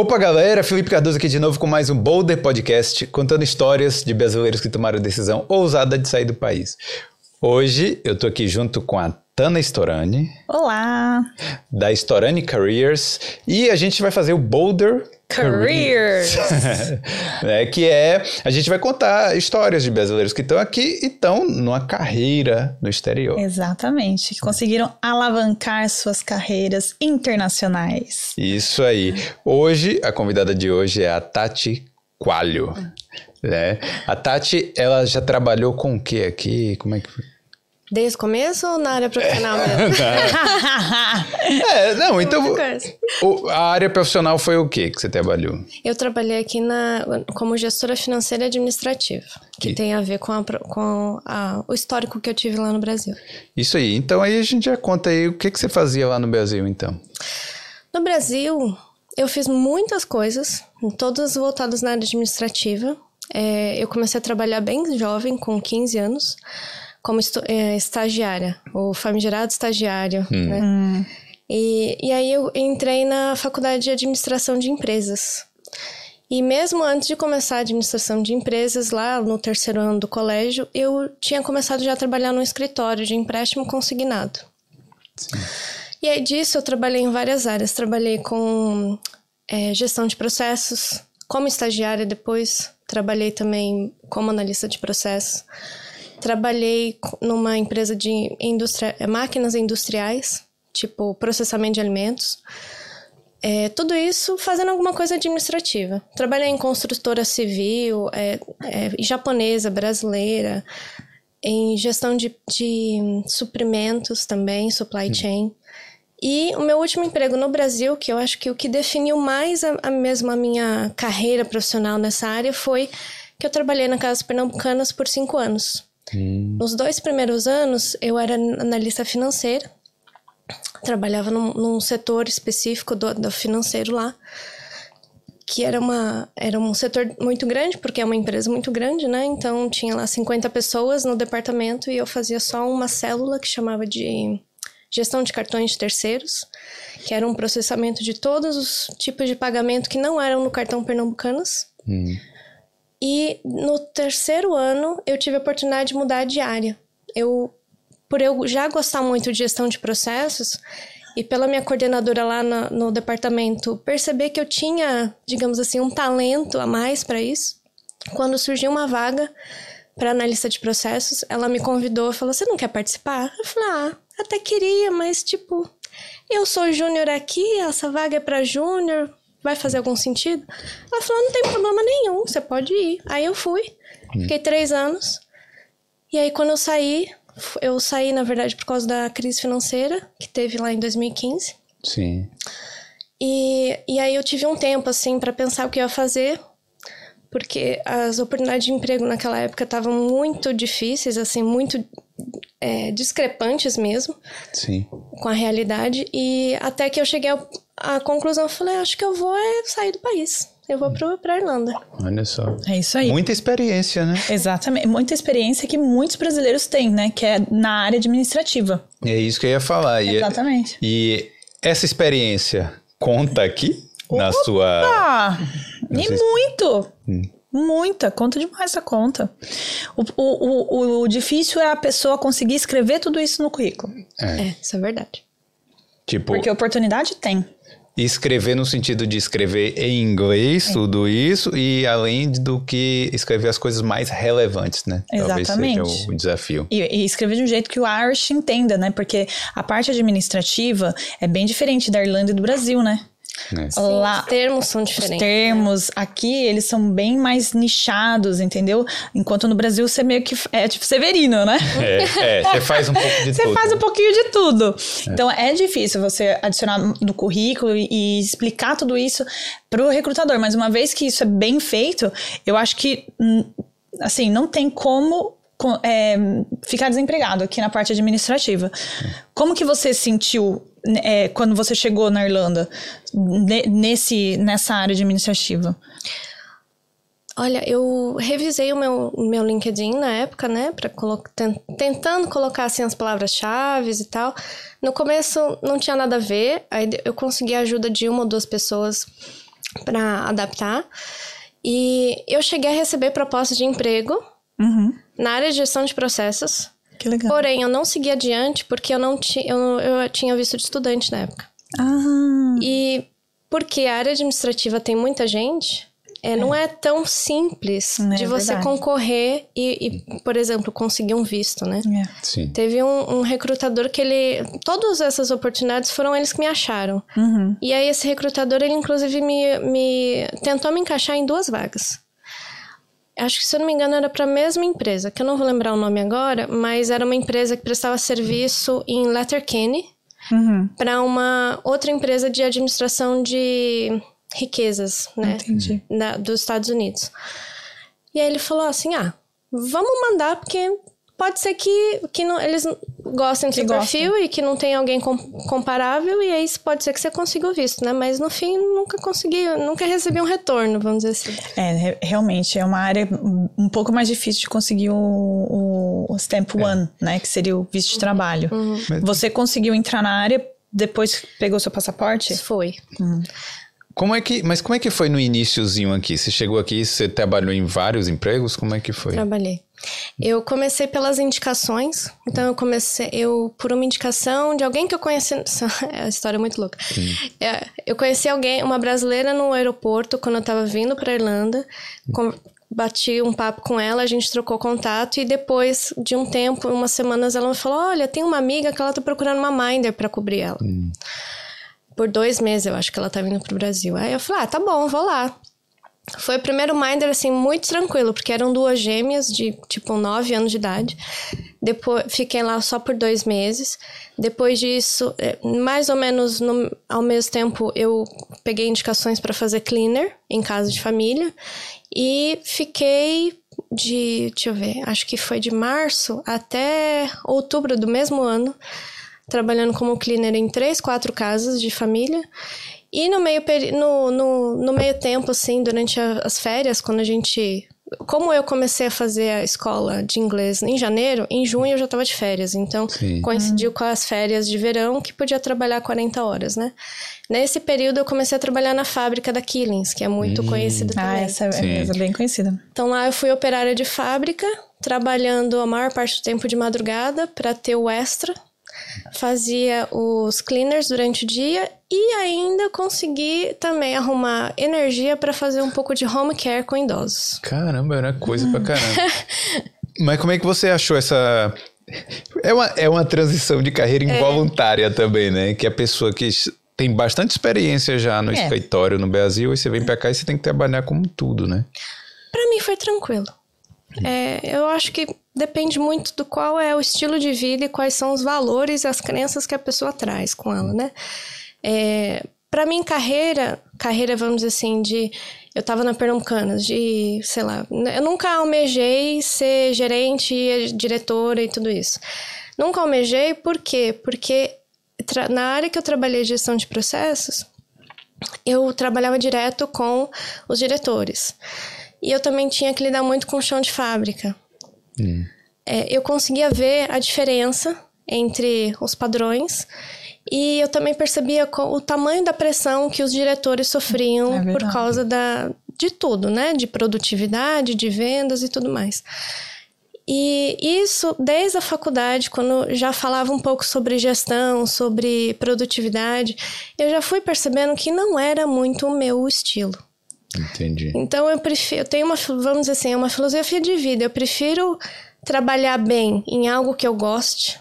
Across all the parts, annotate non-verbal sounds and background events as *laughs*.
Opa, galera! Felipe Cardoso aqui de novo com mais um Boulder Podcast, contando histórias de brasileiros que tomaram a decisão ousada de sair do país. Hoje eu tô aqui junto com a Tana Storani. Olá! Da Storani Careers. E a gente vai fazer o Boulder Careers! *laughs* é, que é, a gente vai contar histórias de brasileiros que estão aqui e estão numa carreira no exterior. Exatamente, que conseguiram alavancar suas carreiras internacionais. Isso aí. Hoje, a convidada de hoje é a Tati Qualho. Né? A Tati, ela já trabalhou com o que aqui? Como é que foi? Desde o começo ou na área profissional mesmo? *laughs* é, não, então. O, a área profissional foi o que que você trabalhou? Eu trabalhei aqui na, como gestora financeira e administrativa, que e... tem a ver com, a, com a, o histórico que eu tive lá no Brasil. Isso aí. Então aí a gente já conta aí o que, que você fazia lá no Brasil, então. No Brasil, eu fiz muitas coisas, todas voltadas na área administrativa. É, eu comecei a trabalhar bem jovem, com 15 anos como é, estagiária, o famigerado estagiário, hum. né? Hum. E, e aí eu entrei na faculdade de administração de empresas. E mesmo antes de começar a administração de empresas, lá no terceiro ano do colégio, eu tinha começado já a trabalhar no escritório de empréstimo consignado. Sim. E aí disso eu trabalhei em várias áreas. Trabalhei com é, gestão de processos, como estagiária depois. Trabalhei também como analista de processos. Trabalhei numa empresa de é, máquinas industriais, tipo processamento de alimentos. É, tudo isso fazendo alguma coisa administrativa. Trabalhei em construtora civil, é, é, japonesa, brasileira, em gestão de, de suprimentos também, supply hum. chain. E o meu último emprego no Brasil, que eu acho que o que definiu mais a, a mesmo a minha carreira profissional nessa área foi que eu trabalhei na Casa Pernambucanas por cinco anos. Hum. Nos dois primeiros anos, eu era analista financeira, trabalhava num, num setor específico do, do, financeiro lá, que era, uma, era um setor muito grande, porque é uma empresa muito grande, né? Então tinha lá 50 pessoas no departamento e eu fazia só uma célula que chamava de gestão de cartões de terceiros, que era um processamento de todos os tipos de pagamento que não eram no cartão Pernambucanas. Hum. E no terceiro ano eu tive a oportunidade de mudar de área. Eu, por eu já gostar muito de gestão de processos e pela minha coordenadora lá no, no departamento perceber que eu tinha, digamos assim, um talento a mais para isso, quando surgiu uma vaga para analista de processos, ela me convidou e falou: Você não quer participar? Eu falei: Ah, até queria, mas tipo, eu sou júnior aqui, essa vaga é para júnior, vai fazer algum sentido? Ela falou, não tem problema nenhum, você pode ir. Aí eu fui, hum. fiquei três anos. E aí quando eu saí, eu saí, na verdade, por causa da crise financeira que teve lá em 2015. Sim. E, e aí eu tive um tempo, assim, para pensar o que eu ia fazer. Porque as oportunidades de emprego naquela época estavam muito difíceis, assim, muito é, discrepantes mesmo. Sim. Com a realidade. E até que eu cheguei a conclusão, eu falei, acho que eu vou é sair do país. Eu vou pro, pra Irlanda. Olha só. É isso aí. Muita experiência, né? Exatamente. Muita experiência que muitos brasileiros têm, né? Que é na área administrativa. É isso que eu ia falar. Exatamente. E, e essa experiência conta aqui? Opa! Na sua... E sua... muito! Hum. Muita, conta demais a conta. O, o, o, o, difícil é a pessoa conseguir escrever tudo isso no currículo. É, é isso é verdade. Tipo, Porque oportunidade tem. Escrever no sentido de escrever em inglês, é. tudo isso, e além do que escrever as coisas mais relevantes, né? Exatamente. Talvez seja o desafio. E, e, escrever de um jeito que o Irish entenda, né? Porque a parte administrativa é bem diferente da Irlanda e do Brasil, né? É. Lá, os termos são diferentes. Os termos aqui, eles são bem mais nichados, entendeu? Enquanto no Brasil você meio que é tipo Severino, né? É, é *laughs* você faz um pouco de você tudo. Você faz um pouquinho de tudo. É. Então é difícil você adicionar no currículo e, e explicar tudo isso para o recrutador, mas uma vez que isso é bem feito, eu acho que hum, assim, não tem como é, ficar desempregado aqui na parte administrativa. Como que você sentiu é, quando você chegou na Irlanda nesse, nessa área administrativa? Olha, eu revisei o meu, meu LinkedIn na época, né, para colo tentando colocar assim as palavras-chave e tal. No começo não tinha nada a ver, aí eu consegui a ajuda de uma ou duas pessoas para adaptar. E eu cheguei a receber propostas de emprego Uhum. na área de gestão de processos. Que legal. Porém, eu não segui adiante porque eu não ti, eu, eu tinha visto de estudante na época. Ah, E porque a área administrativa tem muita gente, é, não é tão simples É de você verdade. concorrer e, e, por exemplo, conseguir um visto, né? é. Sim. Teve um, um recrutador que ele. Todas essas oportunidades foram eles que me acharam. Uhum. E aí, esse recrutador, ele inclusive me, me tentou me encaixar em duas vagas. Acho que, se eu não me engano, era para a mesma empresa, que eu não vou lembrar o nome agora, mas era uma empresa que prestava serviço em Letterkenny Uhum. para uma outra empresa de administração de riquezas, né? Entendi. da- dos Estados Unidos. E aí ele falou assim: ah, vamos mandar, porque pode ser que, que não, eles gostem do Que seu perfil e que não tem alguém com- comparável, e aí pode ser que você consiga o visto, né? Mas no fim nunca consegui, nunca recebi um retorno, vamos dizer assim. É, re- realmente, é uma área um pouco mais difícil de conseguir o, o, o Stamp One, né? Que seria o visto de trabalho. Mas- Você conseguiu entrar na área depois que pegou seu passaporte? Foi. Como é que, mas como é que foi no iníciozinho aqui? Você chegou aqui, você trabalhou em vários empregos? Como é que foi? Trabalhei. Eu comecei pelas indicações. Então eu comecei, eu por uma indicação de alguém que eu conheci, *laughs* é uma história muito louca. É, eu conheci alguém, uma brasileira no aeroporto quando eu tava vindo para Irlanda. Com- bati um papo com ela, a gente trocou contato e depois de um tempo, umas semanas, ela me falou: "Olha, tem uma amiga que ela tá procurando uma minder para cobrir ela". Por dois meses, eu acho que ela tá vindo pro Brasil. Aí eu falei: "Ah, tá bom, vou lá". Foi o primeiro Minder, assim, muito tranquilo, porque eram duas gêmeas de, tipo, nove anos de idade. Depois, fiquei lá só por dois meses. Depois disso, eh, mais ou menos no- ao mesmo tempo, eu peguei indicações para fazer cleaner em casa de família. E fiquei de, deixa eu ver, acho que foi de março até outubro do mesmo ano, trabalhando como cleaner em três, quatro casas de família. E no meio, no, no, no meio tempo, assim, durante a- as férias, quando a gente. Como eu comecei a fazer a escola de inglês em janeiro, em junho eu já estava de férias. Então, Sim. coincidiu com as férias de verão que podia trabalhar 40 horas, né? Nesse período eu comecei a trabalhar na fábrica da Killings, que é muito conhecida Ah, também. essa é Sim. é bem conhecida. Então lá eu fui operária de fábrica, trabalhando a maior parte do tempo de madrugada para ter o extra. Fazia os cleaners durante o dia e ainda consegui também arrumar energia para fazer um pouco de home care com idosos. Caramba, era coisa pra caramba. *laughs* Mas como é que você achou essa. É uma, é uma transição de carreira involuntária também, né? Que a pessoa que tem bastante experiência já no É. escritório no Brasil, e você vem pra cá e você tem que trabalhar como tudo, né? Para mim foi tranquilo. É, eu acho que depende muito do qual é o estilo de vida e quais são os valores e as crenças que a pessoa traz com ela, né? É, para mim, carreira, carreira, vamos dizer assim, de. Eu tava na Pernambucanas, de, sei lá, eu nunca almejei ser gerente, diretora e tudo isso. Nunca almejei, por quê? Porque na área que eu trabalhei de gestão de processos, eu trabalhava direto com os diretores. E eu também tinha que lidar muito com o chão de fábrica. É, eu conseguia ver a diferença entre os padrões e eu também percebia o tamanho da pressão que os diretores sofriam É por causa da, de tudo, né? De produtividade, de vendas e tudo mais. E isso, desde a faculdade, quando já falava um pouco sobre gestão, sobre produtividade, eu já fui percebendo que não era muito o meu estilo. Entendi. Então eu prefiro, eu tenho uma, vamos dizer assim, é uma filosofia de vida. Eu prefiro trabalhar bem em algo que eu goste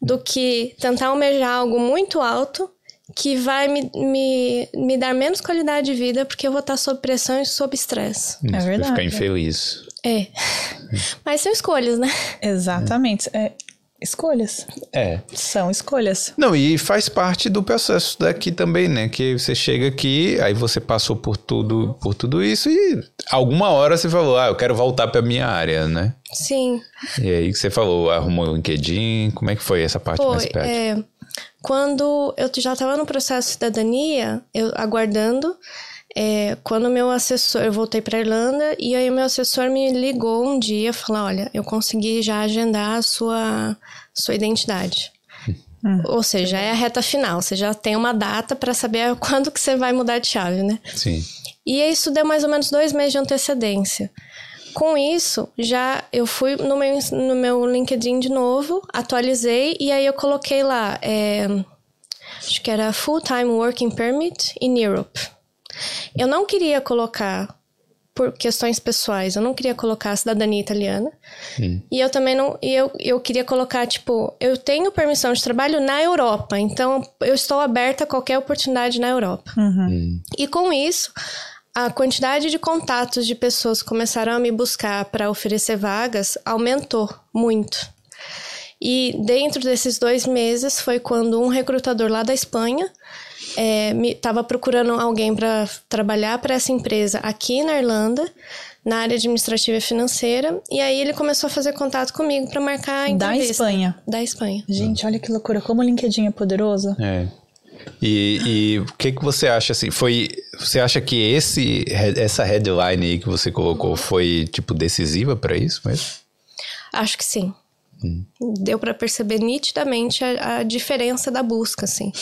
do que tentar almejar algo muito alto que vai me, me, me dar menos qualidade de vida porque eu vou estar sob pressão e sob estresse. Vai verdade. ficar infeliz. É. Mas são escolhas, né? Exatamente. É, escolhas. É. São escolhas. Não, e faz parte do processo daqui também, né? Que você chega aqui, aí você passou por tudo, por tudo isso e alguma hora você falou, ah, eu quero voltar pra minha área, né? Sim. E aí que você falou, arrumou o LinkedIn, como é que foi essa parte mais Foi. prática? É, quando eu já estava no processo de cidadania, eu aguardando, é, quando meu assessor, eu voltei para Irlanda e aí o meu assessor me ligou um dia, falou, olha, eu consegui já agendar a sua sua identidade. Hum. Ou seja, é a reta final. Você já tem uma data para saber *laughs* quando que você vai mudar de chave, né? Sim. E isso deu mais ou menos dois meses de antecedência. Com isso, já eu fui no meu, no meu LinkedIn de novo, atualizei e aí eu coloquei lá, é, acho que era Full Time Working Permit in Europe. Eu não queria colocar por questões pessoais. Eu não queria colocar a cidadania italiana. Hum. E eu também não. E eu, eu queria colocar, tipo, eu tenho permissão de trabalho na Europa, então eu estou aberta a qualquer oportunidade na Europa. Uhum. Hum. E com isso, a quantidade de contatos de pessoas que começaram a me buscar para oferecer vagas aumentou muito. E dentro desses dois meses foi quando um recrutador lá da Espanha estava é, procurando alguém para trabalhar para essa empresa aqui na Irlanda, na área administrativa e financeira, e aí ele começou a fazer contato comigo para marcar a entrevista. Da Espanha. Da Espanha. Gente, olha que loucura, como o LinkedIn é poderoso. É. E, e, o que que você acha assim? Foi você acha que esse essa headline aí que você colocou foi tipo decisiva para isso mesmo? Acho que sim. Hum. Deu para perceber nitidamente a, a, diferença da busca, assim.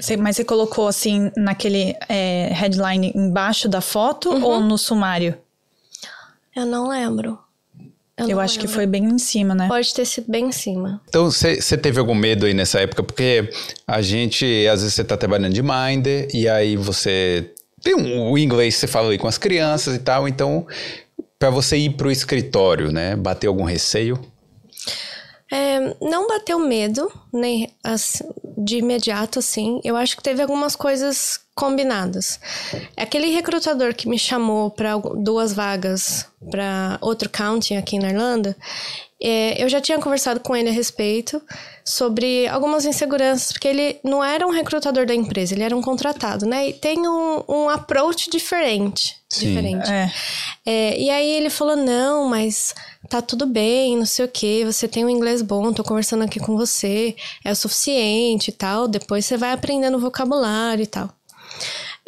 Você, mas você colocou assim naquele é, headline embaixo da foto uhum. ou no sumário? Eu não lembro. Eu, eu acho lembro. que foi bem em cima, né? Pode ter sido bem em cima. Então, você teve algum medo aí nessa época? Porque a gente, às vezes, você tá trabalhando de Minder e aí você tem um, o inglês, você fala aí com as crianças e tal, então, para você ir pro escritório, né? Bater algum receio? É, não bateu medo, nem assim, de imediato, assim. Eu acho que teve algumas coisas combinadas. Aquele recrutador que me chamou para duas vagas para outro county aqui na Irlanda, é, eu já tinha conversado com ele a respeito sobre algumas inseguranças, porque ele não era um recrutador da empresa, ele era um contratado, né? E tem um, um approach diferente. Sim. diferente. É. É, e aí ele falou: não, mas tá tudo bem, não sei o que, você tem um inglês bom, tô conversando aqui com você, é o suficiente e tal, depois você vai aprendendo vocabulário e tal.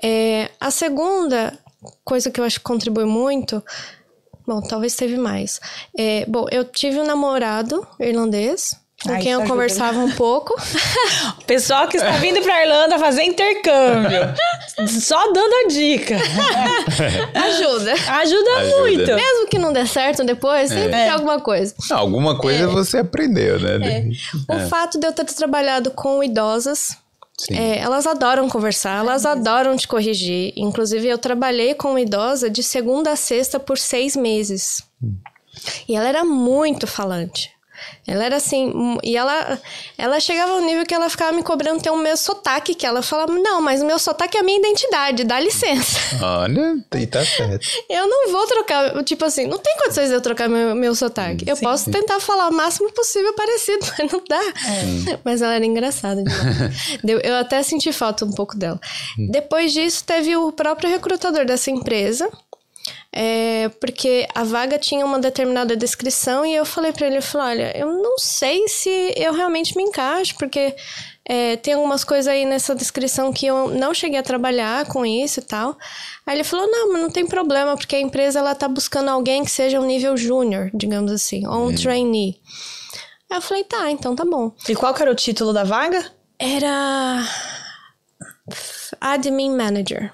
É, a segunda coisa que eu acho que contribui muito Bom, talvez teve mais. É, bom, eu tive um namorado irlandês. Com Ai, quem eu conversava um pouco. *laughs* Pessoal que está vindo para Irlanda fazer intercâmbio. *laughs* Só dando a dica. *laughs* Ajuda. Ajuda. Ajuda, muito. Mesmo que não dê certo depois, sempre é. tem alguma coisa. Não, alguma coisa é. você aprendeu, né? É. O fato de eu ter trabalhado com idosas é, elas adoram conversar, elas adoram te corrigir. Inclusive, eu trabalhei com uma idosa de segunda a sexta por seis meses. Hum. E ela era muito falante. Ela era assim, e ela, ela chegava ao nível que ela ficava me cobrando ter o meu sotaque, que ela falava, não, mas o meu sotaque é a minha identidade, dá licença. *laughs* Olha, e tá certo. Eu não vou trocar, tipo assim, não tem condições de eu trocar meu, meu sotaque. Hum, eu sim, posso sim. tentar falar o máximo possível parecido, *laughs* mas não dá. É. Mas ela era engraçada *laughs* eu até senti falta um pouco dela. Hum. Depois disso, teve o próprio recrutador dessa empresa, é, porque a vaga tinha uma determinada descrição e eu falei para ele, eu falei, olha, eu não sei se eu realmente me encaixo, porque é, tem algumas coisas aí nessa descrição que eu não cheguei a trabalhar com isso e tal. Aí ele falou, não, mas não tem problema, porque a empresa ela tá buscando alguém que seja um nível júnior, digamos assim, ou um trainee. Aí eu falei, tá, então tá bom. E qual que era o título da vaga? Era... Admin Manager.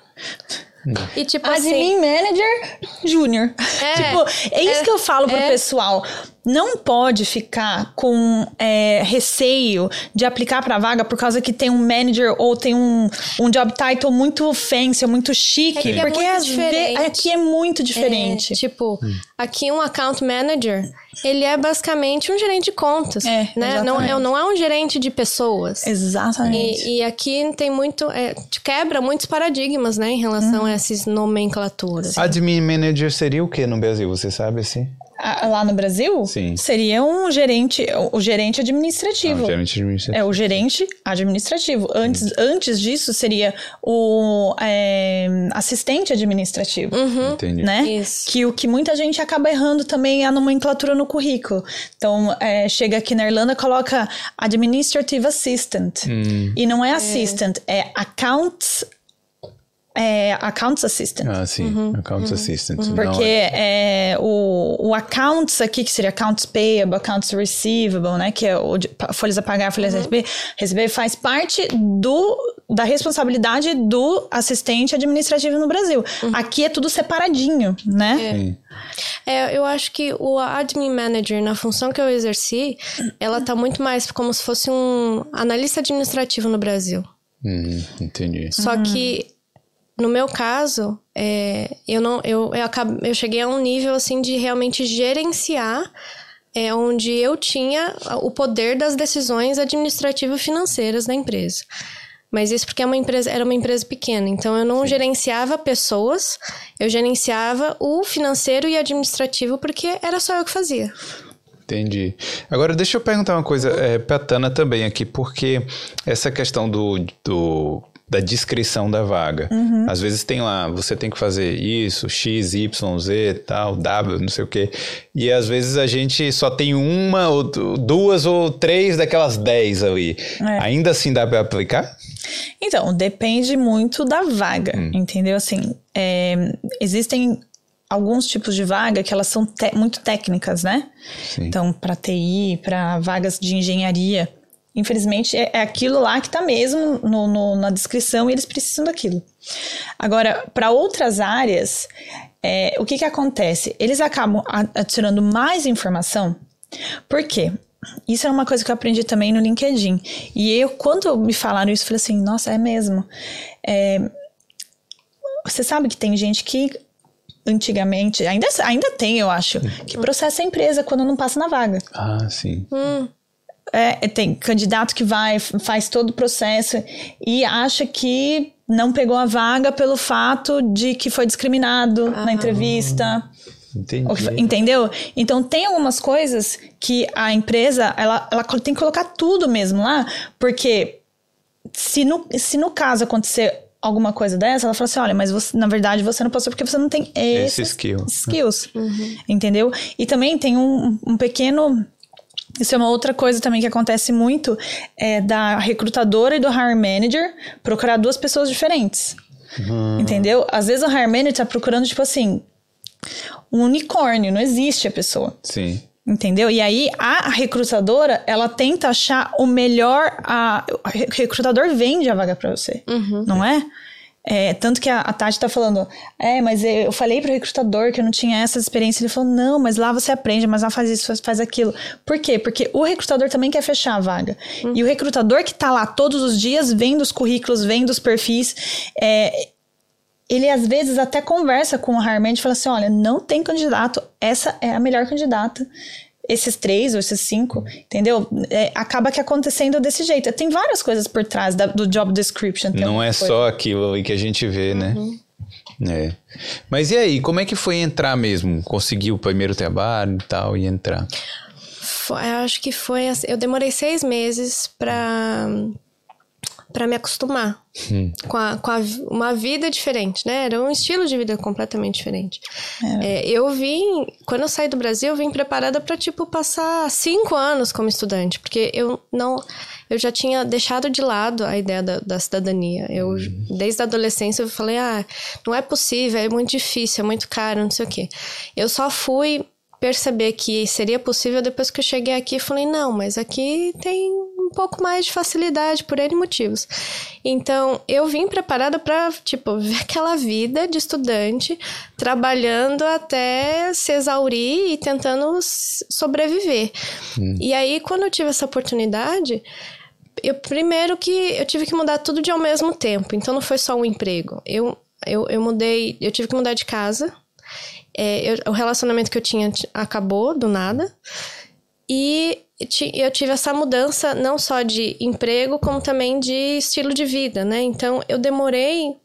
E tipo Admin assim... Manager Júnior. É, tipo, é isso é, que eu falo pro é. pessoal. Não pode ficar com é, receio de aplicar pra vaga por causa que tem um manager ou tem um, um job title muito fancy, muito chique. É, é porque vezes aqui é muito diferente. É, tipo, hum. aqui um account manager ele é basicamente um gerente de contas, é, né? Não é, não é um gerente de pessoas. Exatamente. E, e aqui tem muito, é, quebra muitos paradigmas, né, em relação hum. a essas nomenclaturas. Admin manager seria o que no Brasil, você sabe assim? Lá no Brasil, Sim. seria um gerente, o gerente administrativo. Ah, gerente administrativo. É o gerente administrativo. Antes, uhum. antes disso seria o é, assistente administrativo. Uhum. Entendi. Né? Isso. Que o que muita gente acaba errando também é a nomenclatura no currículo. Então, é, chega aqui na Irlanda, coloca administrative assistant. Hum. E não é assistant, é, é accounts é, Accounts Assistant. Ah, sim. Uhum, accounts uhum, Assistant. Uhum. Porque é, o, o Accounts aqui, que seria Accounts Payable, Accounts Receivable, né? Que é o de, folhas a pagar, folhas a uhum. receber, receber, faz parte do, da responsabilidade do assistente administrativo no Brasil. Uhum. Aqui é tudo separadinho, né? É. é. eu acho que o Admin Manager, na função que eu exerci, ela tá muito mais como se fosse um analista administrativo no Brasil. Hum, entendi. Só que no meu caso, é, eu não, eu, eu, acabei, eu cheguei a um nível assim de realmente gerenciar, é, onde eu tinha o poder das decisões administrativo-financeiras da empresa. Mas isso porque é uma empresa, era uma empresa pequena, então eu não Sim. gerenciava pessoas, eu gerenciava o financeiro e administrativo porque era só eu que fazia. Entendi. Agora, deixa eu perguntar uma coisa é, para Tana também aqui, porque essa questão do, do da descrição da vaga. Uhum. Às vezes tem lá, você tem que fazer isso, X, Y, Z, tal, W, não sei o quê. E às vezes a gente só tem uma, ou duas ou três daquelas dez ali. É. Ainda assim dá para aplicar? Então, depende muito da vaga, hum. entendeu? Assim, é, existem alguns tipos de vaga que elas são muito técnicas, né? Sim. Então, para TI, para vagas de engenharia, Infelizmente, é, é aquilo lá que está mesmo no, no, na descrição e eles precisam daquilo. Agora, para outras áreas, é, o que, que acontece? Eles acabam adicionando mais informação. Por quê? Isso é uma coisa que eu aprendi também no LinkedIn. E eu, quando me falaram isso, eu falei assim: nossa, é mesmo. É, você sabe que tem gente que antigamente, ainda, ainda tem, eu acho, que processa a empresa quando não passa na vaga. Ah, sim. Hum. É, tem candidato que vai, faz todo o processo e acha que não pegou a vaga pelo fato de que foi discriminado ah. na entrevista. Entendi. Entendeu? Então tem algumas coisas que a empresa ela, ela tem que colocar tudo mesmo lá, porque se no, se no caso acontecer alguma coisa dessa, ela fala assim: olha, mas você, na verdade você não passou porque você não tem esses Esse skill. skills. Uhum. Entendeu? E também tem um, um pequeno isso é uma outra coisa também que acontece muito, é da recrutadora e do hire manager procurar duas pessoas diferentes. Uhum. Entendeu? Às vezes o hire manager tá procurando, tipo assim, um unicórnio, não existe a pessoa. Sim. Entendeu? E aí a recrutadora, ela tenta achar o melhor. A, o recrutador vende a vaga para você, uhum. não é? É, tanto que a, a Tati tá falando, é, mas eu falei pro recrutador que eu não tinha essa experiência. Ele falou, não, mas lá você aprende, mas lá faz isso, faz, aquilo. Por quê? Porque o recrutador também quer fechar a vaga. Hum. E o recrutador que tá lá todos os dias, vendo os currículos, vendo os perfis, é, ele às vezes até conversa com o hiring e fala assim: olha, não tem candidato, essa é a melhor candidata esses três ou esses cinco, entendeu? É, acaba que acontecendo desse jeito. Tem várias coisas por trás da, do job description. Não é coisa. só aquilo que a gente vê, né? uhum. né? É. Mas e aí, como é que foi entrar mesmo? Conseguir o primeiro trabalho e tal e entrar? Foi, eu acho que foi. Assim, eu demorei seis meses para para me acostumar hum. com, a, com a, uma vida diferente, né? Era um estilo de vida completamente diferente. É. É, eu vim, quando eu saí do Brasil, eu vim preparada para tipo passar cinco anos como estudante, porque eu não, eu já tinha deixado de lado a ideia da, da cidadania. Eu hum. desde a adolescência eu falei, ah, não é possível, é muito difícil, é muito caro, não sei o quê. Eu só fui perceber que seria possível depois que eu cheguei aqui, falei, não, mas aqui tem pouco mais de facilidade por N motivos. Então, eu vim preparada para, tipo, *laughs* ver aquela vida de estudante, trabalhando até se exaurir e tentando sobreviver. Hum. E aí, quando eu tive essa oportunidade, eu primeiro que eu tive que mudar tudo de ao mesmo tempo. Então, não foi só um emprego. Eu, eu, eu mudei, eu tive que mudar de casa. É, eu, o relacionamento que eu tinha acabou do nada. E eu tive essa mudança não só de emprego, como também de estilo de vida, né? Então eu demorei,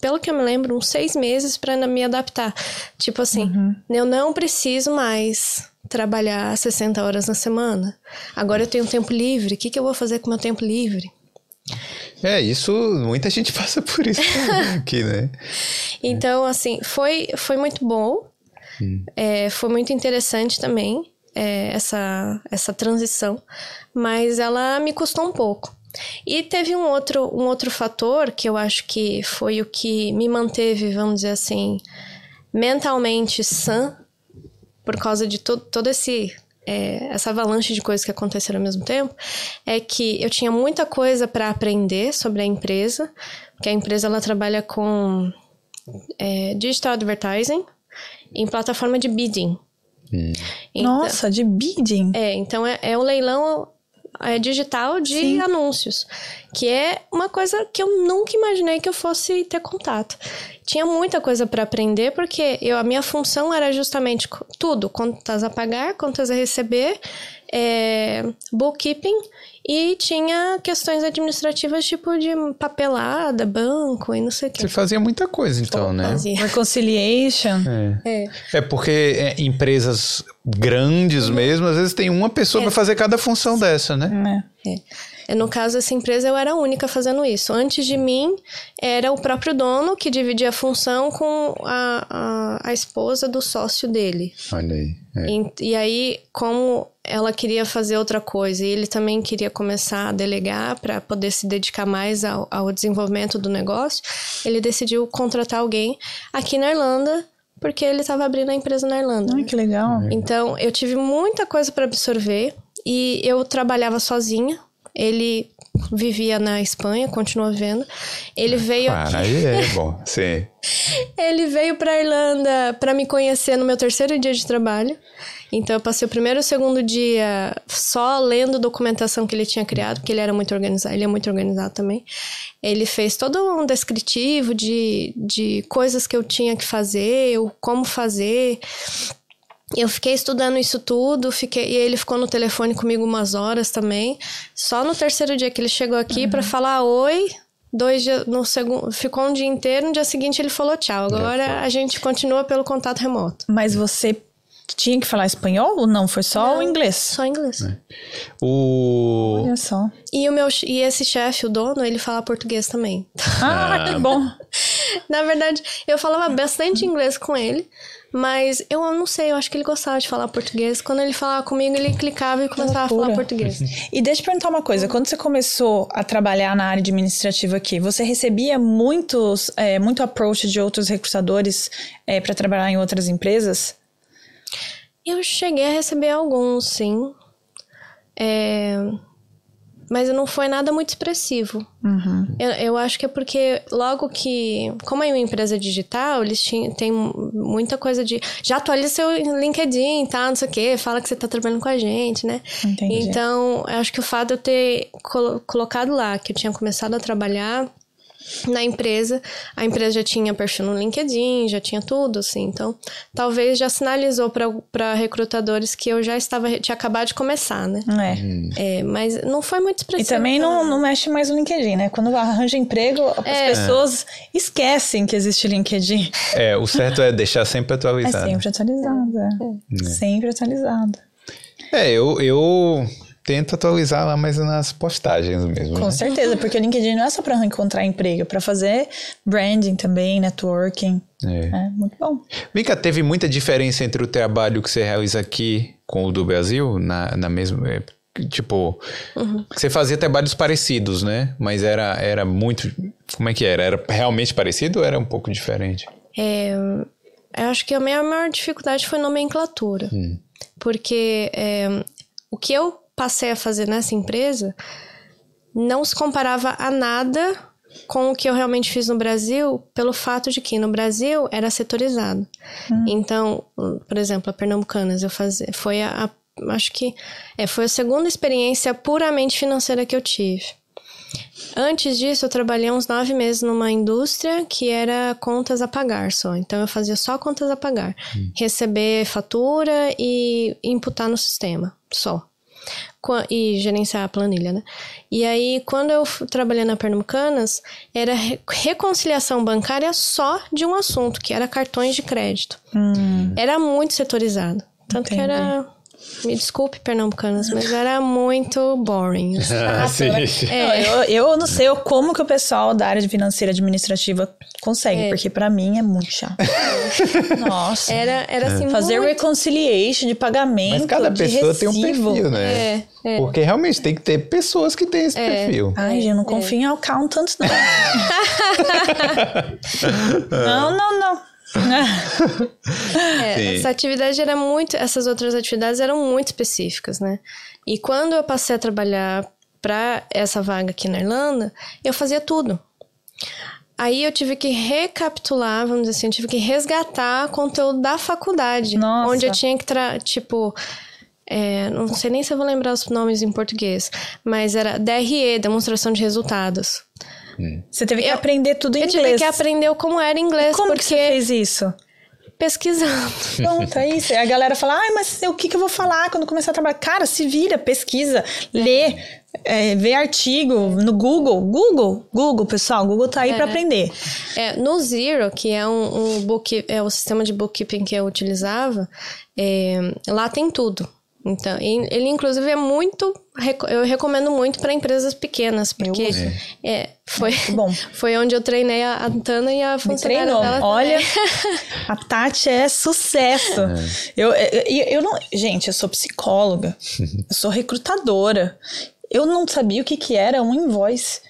pelo que eu me lembro, uns seis meses para me adaptar. Tipo assim, uhum. eu não preciso mais trabalhar 60 horas na semana. Agora eu tenho tempo livre. O que, que eu vou fazer com meu tempo livre? É, isso, muita gente *laughs* passa por isso aqui, né? Então, assim, foi, foi muito bom. Hum. É, foi muito interessante também é, essa, essa transição, mas ela me custou um pouco. E teve um outro, um outro fator que eu acho que foi o que me manteve, vamos dizer assim, mentalmente sã, por causa de to todo esse é, essa avalanche de coisas que aconteceram ao mesmo tempo, é que eu tinha muita coisa para aprender sobre a empresa, porque a empresa ela trabalha com é, digital advertising em plataforma de bidding. Hum. Então, Nossa, de bidding? É, então é, é o leilão é, digital de Sim. anúncios, que é uma coisa que eu nunca imaginei que eu fosse ter contato. Tinha muita coisa para aprender, porque eu, a minha função era justamente tudo: contas a pagar, contas a receber, é, bookkeeping e tinha questões administrativas tipo de papelada, banco e não sei o que. Você fazia muita coisa então, né? Fazia. *laughs* Reconciliation. É. É. é porque é, empresas grandes mesmo, às vezes tem uma pessoa é. para fazer cada função dessa, né? É. é. No caso, essa empresa eu era a única fazendo isso. Antes de mim, era o próprio dono que dividia a função com a, a, a esposa do sócio dele. Olha aí. É. E, e, aí, como ela queria fazer outra coisa e ele também queria começar a delegar para poder se dedicar mais ao, ao desenvolvimento do negócio, ele decidiu contratar alguém aqui na Irlanda porque ele estava abrindo a empresa na Irlanda. Ai, que legal. Então, eu tive muita coisa para absorver e eu trabalhava sozinha. Ele vivia na Espanha, continua vivendo. Ele veio. Ah, aí é *laughs* bom, sim. ele veio para Irlanda para me conhecer no meu terceiro dia de trabalho. Então eu passei o primeiro e o segundo dia só lendo documentação que ele tinha criado, porque ele era muito organizado, ele é muito organizado também. Ele fez todo um descritivo de, de coisas que eu tinha que fazer, como fazer. Eu fiquei estudando isso tudo, fiquei, e ele ficou no telefone comigo umas horas também. Só no terceiro dia que ele chegou aqui uhum. para falar oi, dois dias, no segundo, ficou um dia inteiro, no dia seguinte ele falou tchau. Agora a gente continua pelo contato remoto. Mas você tinha que falar espanhol ou não? Foi só não, o inglês? Só inglês. É. O... Olha só. E, o meu, e esse chefe, o dono, ele fala português também. Ah, que bom. *laughs* Na verdade, eu falava bastante inglês com ele. Mas eu não sei, eu acho que ele gostava de falar português. Quando ele falava comigo, ele clicava e começava a falar português. E deixa eu perguntar uma coisa: quando você começou a trabalhar na área administrativa aqui, você recebia muitos, é, muito approach de outros recrutadores é, para trabalhar em outras empresas? Eu cheguei a receber alguns, sim. É, mas não foi nada muito expressivo. Uhum. Eu, eu, acho que é porque logo que... Como é uma empresa digital, eles têm muita coisa de... Já atualiza seu LinkedIn, tá? Não sei o quê. Fala que você tá trabalhando com a gente, né? Entendi. Então, eu acho que o fato de eu ter colocado lá, que eu tinha começado a trabalhar na empresa, a empresa já tinha perfil no LinkedIn, já tinha tudo, assim. Então, talvez já sinalizou para recrutadores que eu já estava, tinha acabado de começar, né? É. é mas não foi muito expressivo. E também não, não mexe mais no LinkedIn, né? Quando arranja emprego, as é. pessoas esquecem que existe LinkedIn. É, o certo é deixar sempre atualizado. É sempre atualizado, é. é. Sempre atualizado. É, eu, eu tento atualizar lá, mas nas postagens mesmo. Com né? certeza, porque o LinkedIn não é só para encontrar emprego, é para fazer branding também, networking. É. é muito bom. Mica, teve muita diferença entre o trabalho que você realiza aqui com o do Brasil, na, na mesma. É, tipo, uhum. você fazia trabalhos parecidos, né? Mas era, era muito. Como é que era? Era realmente parecido ou era um pouco diferente? É, eu acho que a minha maior dificuldade foi nomenclatura. Hum. Porque é, o que eu passei a fazer nessa empresa não se comparava a nada com o que eu realmente fiz no Brasil, pelo fato de que no Brasil era setorizado. Hum. Então, por exemplo, a Pernambucanas, eu fazia, foi a, a, acho que é, foi a segunda experiência puramente financeira que eu tive. Antes disso, eu trabalhei uns nove meses numa indústria que era contas a pagar só. Então, eu fazia só contas a pagar. Hum. Receber fatura e imputar no sistema, só e gerenciar a planilha, né? E aí, quando eu trabalhei na Pernambucanas, era reconciliação bancária só de um assunto, que era cartões de crédito. Hum. Era muito setorizado. Tanto Entendi. que era Me desculpe, pernambucanas, mas era muito boring. *laughs* Ah, sim. É, eu, eu não sei como que o pessoal da área de financeira administrativa consegue, É. porque pra mim é muito chato. *laughs* Nossa. Era, era assim, Fazer muito... reconciliation de pagamento. Mas cada de pessoa tem um perfil, né? É, é. Porque realmente tem que ter pessoas que têm esse É. perfil. Ai, gente, eu não confio em accountants, não. *laughs* não, não, não. É, essa atividade era muito. Essas outras atividades eram muito específicas, né? E quando eu passei a trabalhar para essa vaga aqui na Irlanda, eu fazia tudo. Aí eu tive que recapitular, vamos dizer assim, eu tive que resgatar conteúdo da faculdade. Nossa. Onde eu tinha que, tipo. é, não sei nem se eu vou lembrar os nomes em português, mas era DRE, demonstração de resultados. Você teve que Eu- aprender tudo em Eu inglês. tive que aprender como era inglês, Como que porque você fez isso? pesquisando. *laughs* Pronto, é isso. A galera fala, ai, mas o que, que eu vou falar quando começar a trabalhar? Cara, se vira, pesquisa, lê, é, vê artigo no Google. Google, Google, pessoal, Google tá aí pra aprender. É, no Zero, que é um, um book, é o sistema de bookkeeping que eu utilizava, é, lá tem tudo. Então, ele inclusive é muito, eu recomendo muito para empresas pequenas, porque uso. é, foi, bom. *laughs* foi onde eu treinei a a Tana e a Me funcionária treinou. dela Olha, *laughs* a Tati é sucesso. Eu, eu, eu, eu não. Gente, eu sou psicóloga, *laughs* eu sou recrutadora. Eu não sabia o que, que era um invoice.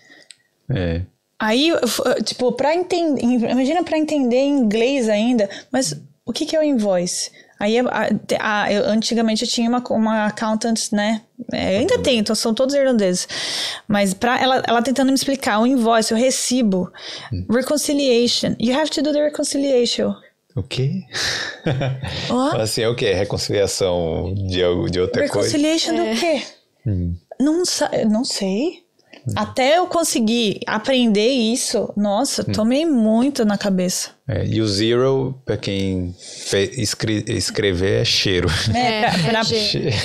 É. Aí, tipo, pra entender. Imagina pra entender inglês ainda, mas o que, que é o invoice? Aí, a, a- eu- antigamente eu tinha uma, uma accountant, né? É, ainda tem, então são todos irlandeses. Mas pra ela, ela tentando me explicar o invoice, o recibo, reconciliation. You have to do the reconciliation. O quê? *laughs* Fala assim, é o quê? Reconciliação de, algo- de outra coisa? reconciliation do quê? Não, sa- não sei. Até eu conseguir aprender isso, nossa, tomei muito na cabeça. É, e o zero, pra quem escre- escrever, é cheiro. É, É, pra,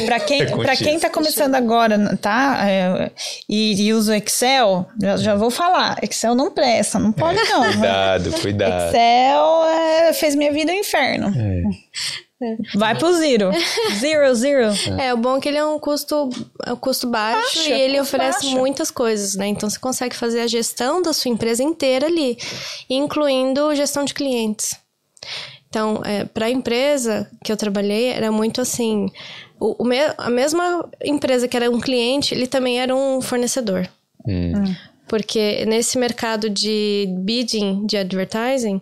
pra- é quem, É quem tá começando agora, tá? É, e, e usa o Excel, já, já vou falar. Excel não presta, não pode não. Cuidado, cuidado. Excel é, fez minha vida um inferno. Vai pro zero. Zero, zero. É, o bom é que ele é um custo, é um custo baixo, Baixo, e ele custo oferece baixo. muitas coisas, né? Então você consegue fazer a gestão da sua empresa inteira ali, incluindo gestão de clientes. Então, é, para a empresa que eu trabalhei, era muito assim: o, o me- a mesma empresa que era um cliente, ele também era um fornecedor. Hum. Porque nesse mercado de bidding, de advertising,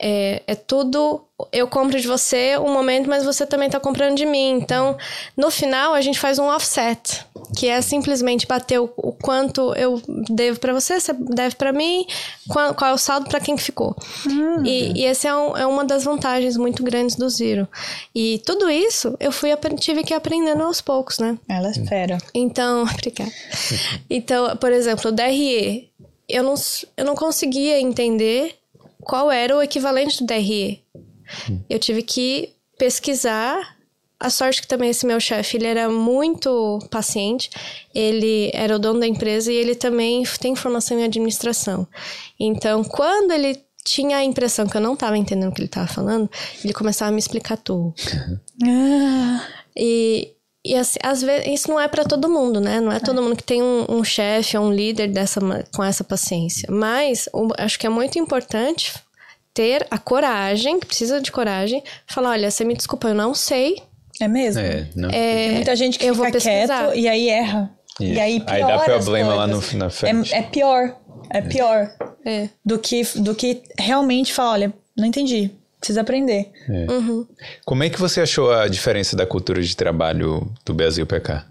é, é tudo. Eu compro de você um momento, mas você também está comprando de mim. Então, no final, a gente faz um offset, que é simplesmente bater o, o quanto eu devo para você, você deve para mim, qual, qual é o saldo para quem que ficou. E, e esse é, um- é uma das vantagens muito grandes do Zero. E tudo isso eu fui tive que ir aprendendo aos poucos, né? Ela espera. Então, *laughs* obrigada. Então, por exemplo, o DRE, eu não, eu não conseguia entender qual era o equivalente do DRE. Eu tive que pesquisar. A sorte que também esse meu chefe, ele era muito paciente. Ele era o dono da empresa e ele também tem formação em administração. Então, quando ele tinha a impressão que eu não estava entendendo o que ele estava falando, ele começava a me explicar tudo. *laughs* Ah, E, e assim, às vezes, isso não é para todo mundo, né? Não é todo mundo que tem um, um chefe ou um líder dessa, com essa paciência. Mas o- acho que é muito importante ter a coragem, que precisa de coragem, falar: olha, você me desculpa, eu não sei. é mesmo? É, não. Tem muita gente que eu vou fica quieto e aí erra. E Isso. aí Aí piora dá problema lá no- na frente. É, é pior. É pior É. do que, do que realmente falar, olha, não entendi. Precisa aprender. É. Uhum. Como é que você achou a diferença da cultura de trabalho do Brasil pra cá?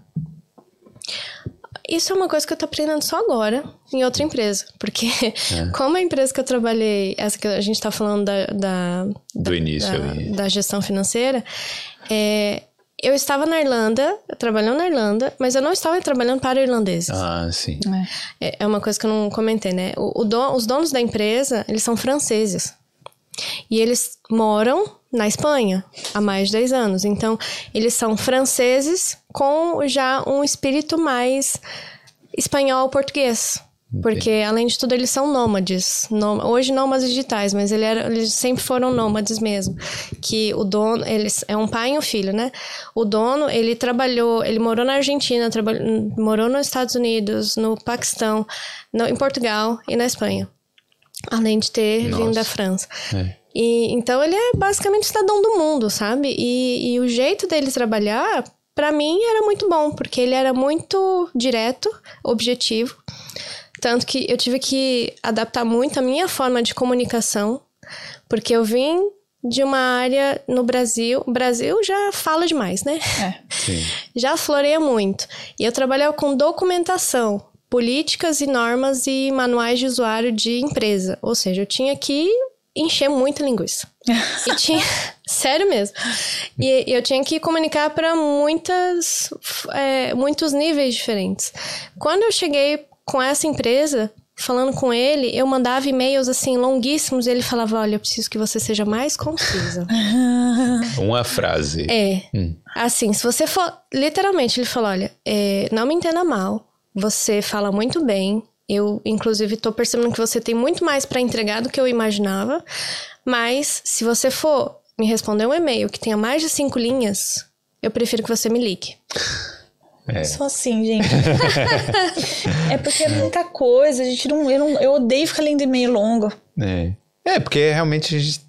Isso é uma coisa que eu tô aprendendo só agora, em outra empresa. Porque, É. *laughs* como a empresa que eu trabalhei, essa que a gente tá falando da, da, Do início da, ali. da gestão financeira, é, eu estava na Irlanda, trabalhando na Irlanda, mas eu não estava trabalhando para irlandeses. Ah, sim. É é uma coisa que eu não comentei, né? O, o don- os donos da empresa, eles são franceses. E eles moram na Espanha há mais de 10 anos. Então, eles são franceses com já um espírito mais espanhol-português. Porque, além de tudo, eles são nômades. Nô- Hoje, nômades digitais, mas ele era, eles sempre foram nômades mesmo. Que o dono, eles é um pai e um filho, né? O dono, ele trabalhou, ele morou na Argentina, trabalhou, morou nos Estados Unidos, no Paquistão, no- em Portugal e na Espanha. Além de ter vindo Nossa. da França. É. E, então ele é basicamente cidadão do mundo, sabe? E, e o jeito dele trabalhar, pra mim, era muito bom, porque ele era muito direto, objetivo. Tanto que eu tive que adaptar muito a minha forma de comunicação, porque eu vim de uma área no Brasil. O Brasil já fala demais, né? É. Sim. *laughs* já floreia muito. E eu trabalhava com documentação, políticas e normas e manuais de usuário de empresa. Ou seja, eu tinha que encher muita linguiça. e *laughs* tinha. Sério mesmo. E eu tinha que comunicar para muitas. é, muitos níveis diferentes. Quando eu cheguei com essa empresa. Falando com ele, eu mandava e-mails assim longuíssimos e ele falava: Olha, eu preciso que você seja mais concisa. *laughs* Uma frase. É. Hum. Assim, se você for. Literalmente, ele falou: olha, é, não me entenda mal. Você fala muito bem. Eu, inclusive, tô percebendo que você tem muito mais pra entregar do que eu imaginava. Mas, se você for me responder um e-mail que tenha mais de cinco linhas, eu prefiro que você me ligue. É. Sou assim, gente. *laughs* é porque é muita coisa. A gente não eu, não. eu odeio ficar lendo e-mail longo. É. É, porque realmente a gente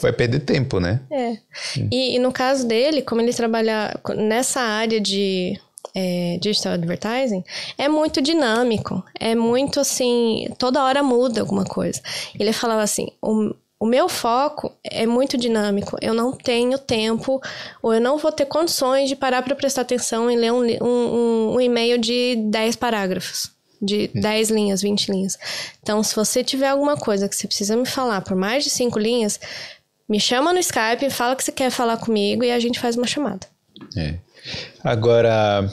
vai perder tempo, né? É. E, e no caso dele, como ele trabalha nessa área de é, digital advertising, é muito dinâmico. É muito assim, toda hora muda alguma coisa. Ele falava assim: o, o meu foco é muito dinâmico. Eu não tenho tempo, ou eu não vou ter condições de parar para prestar atenção e ler um, um, um, um e-mail de 10 parágrafos. De 10 linhas, 20 linhas. Então, se você tiver alguma coisa que você precisa me falar por mais de 5 linhas, me chama no Skype, fala que você quer falar comigo e a gente faz uma chamada. É. Agora,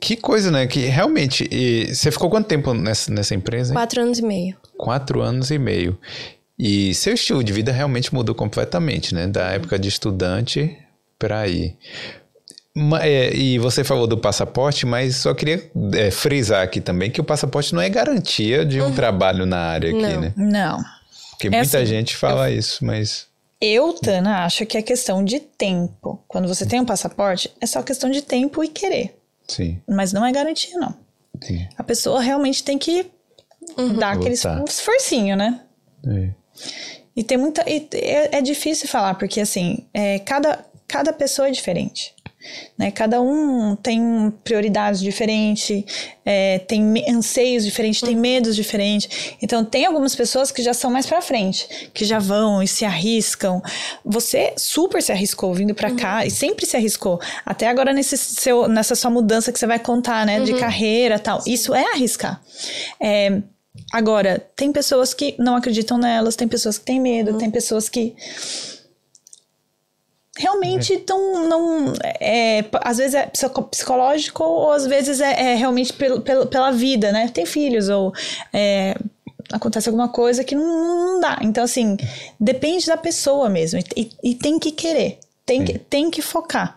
que coisa, né? Que realmente. e você ficou quanto tempo nessa, nessa empresa? hein? Quatro anos e meio. Quatro anos e meio. E seu estilo de vida realmente mudou completamente, né? Da época de estudante para aí. É, e você falou do passaporte, mas só queria é, frisar aqui também que o passaporte não é garantia de um trabalho na área aqui, Não. né? Não. Porque É muita assim, gente fala isso, mas. Eu, Tana, acho que é questão de tempo. Quando você tem um passaporte, é só questão de tempo e querer. Sim, Mas não é garantia, não. sim. A pessoa realmente tem que dar aquele esforcinho, né? É. E tem muita. e é, é difícil falar, porque assim, é, cada, cada pessoa é diferente. Né? Cada um tem prioridades diferentes, é, tem anseios diferentes, tem medos diferentes. Então, tem algumas pessoas que já são mais pra frente, que já vão e se arriscam. Você super se arriscou vindo pra cá e sempre se arriscou. Até agora, nesse seu, nessa sua mudança que você vai contar, né? De carreira tal. Isso é arriscar. É, Agora, tem pessoas que não acreditam nelas, tem pessoas que têm medo, tem pessoas que realmente estão não é, às vezes é psico- psicológico ou às vezes é, é realmente pelo, pelo- pela vida né tem filhos ou é, acontece alguma coisa que não, não dá então assim depende da pessoa mesmo e, e- tem que querer tem que, tem que focar.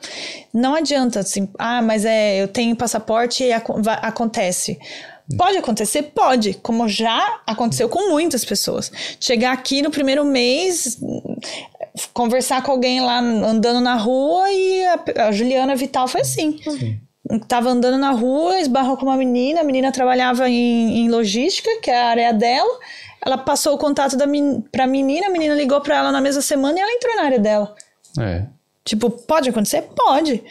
Não adianta assim, ah, mas é, eu tenho passaporte e vai- acontece. Pode acontecer? Pode, como já aconteceu com muitas pessoas. Chegar aqui no primeiro mês, conversar com alguém lá andando na rua e a, a Juliana Vital foi assim. Tava andando na rua, esbarrou com uma menina, a menina trabalhava em, em logística, que é a área dela. Ela passou o contato da men pra menina, a menina ligou pra ela na mesma semana e ela entrou na área dela. É. Tipo, pode acontecer? Pode.